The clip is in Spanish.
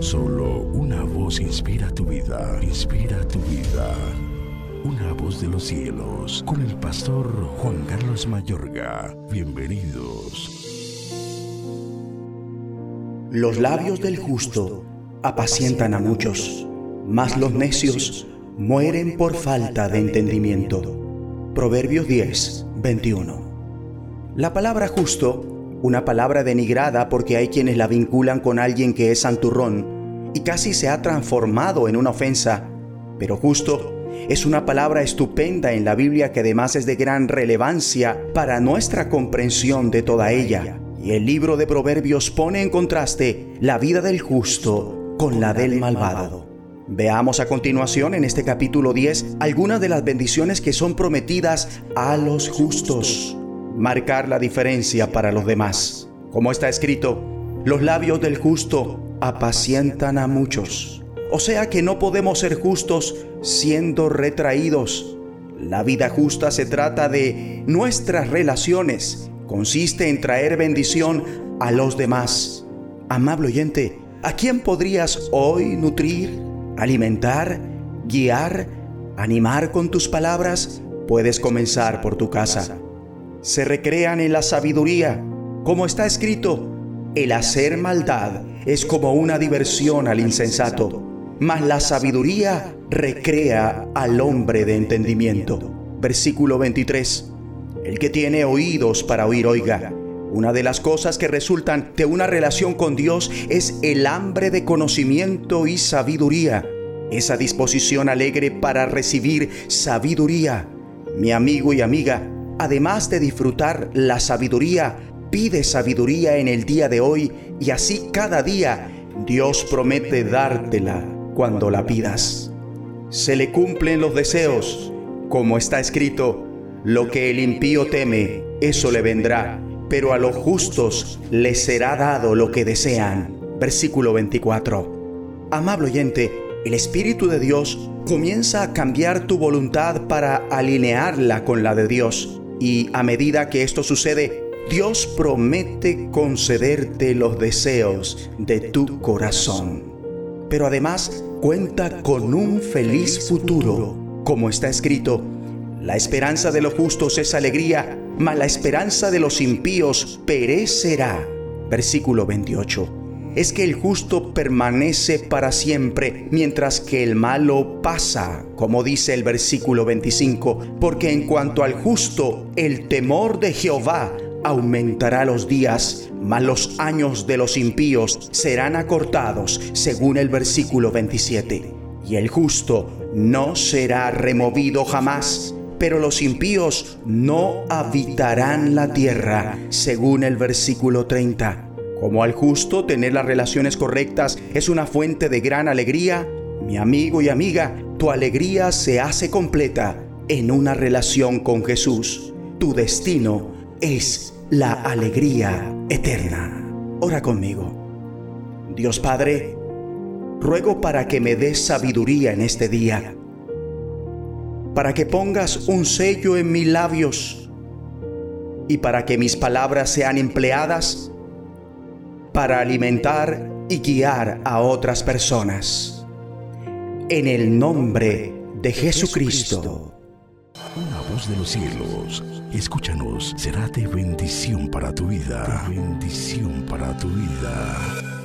Solo una voz inspira tu vida, inspira tu vida. Una voz de los cielos, con el pastor Juan Carlos Mayorga. Bienvenidos. Los labios del justo apacientan a muchos, mas los necios mueren por falta de entendimiento. Proverbios 10, 21. La palabra justo una palabra denigrada porque hay quienes la vinculan con alguien que es santurrón y casi se ha transformado en una ofensa, pero justo es una palabra estupenda en la Biblia que además es de gran relevancia para nuestra comprensión de toda ella. Y el libro de Proverbios pone en contraste la vida del justo con la del malvado. Veamos a continuación en este capítulo 10 algunas de las bendiciones que son prometidas a los justos marcar la diferencia para los demás. Como está escrito, los labios del justo apacientan a muchos. O sea que no podemos ser justos siendo retraídos. La vida justa se trata de nuestras relaciones. Consiste en traer bendición a los demás. Amable oyente, ¿a quién podrías hoy nutrir, alimentar, guiar, animar con tus palabras? Puedes comenzar por tu casa se recrean en la sabiduría. Como está escrito, el hacer maldad es como una diversión al insensato, mas la sabiduría recrea al hombre de entendimiento. Versículo 23. El que tiene oídos para oír, oiga. Una de las cosas que resultan de una relación con Dios es el hambre de conocimiento y sabiduría. Esa disposición alegre para recibir sabiduría. Mi amigo y amiga, además de disfrutar la sabiduría, pide sabiduría en el día de hoy y así cada día Dios promete dártela cuando la pidas. Se le cumplen los deseos, como está escrito, lo que el impío teme, eso le vendrá, pero a los justos les será dado lo que desean. Versículo 24. Amable oyente, el Espíritu de Dios comienza a cambiar tu voluntad para alinearla con la de Dios. Y a medida que esto sucede, Dios promete concederte los deseos de tu corazón. Pero además cuenta con un feliz futuro, como está escrito, la esperanza de los justos es alegría, mas la esperanza de los impíos perecerá. Versículo 28 es que el justo permanece para siempre, mientras que el malo pasa, como dice el versículo 25, porque en cuanto al justo, el temor de Jehová aumentará los días, mas los años de los impíos serán acortados, según el versículo 27. Y el justo no será removido jamás, pero los impíos no habitarán la tierra, según el versículo 30. Como al justo tener las relaciones correctas es una fuente de gran alegría, mi amigo y amiga, tu alegría se hace completa en una relación con Jesús. Tu destino es la alegría eterna. Ora conmigo. Dios Padre, ruego para que me des sabiduría en este día, para que pongas un sello en mis labios y para que mis palabras sean empleadas para alimentar y guiar a otras personas. En el nombre de Jesucristo. Una voz de los cielos, escúchanos, será de bendición para tu vida. bendición para tu vida.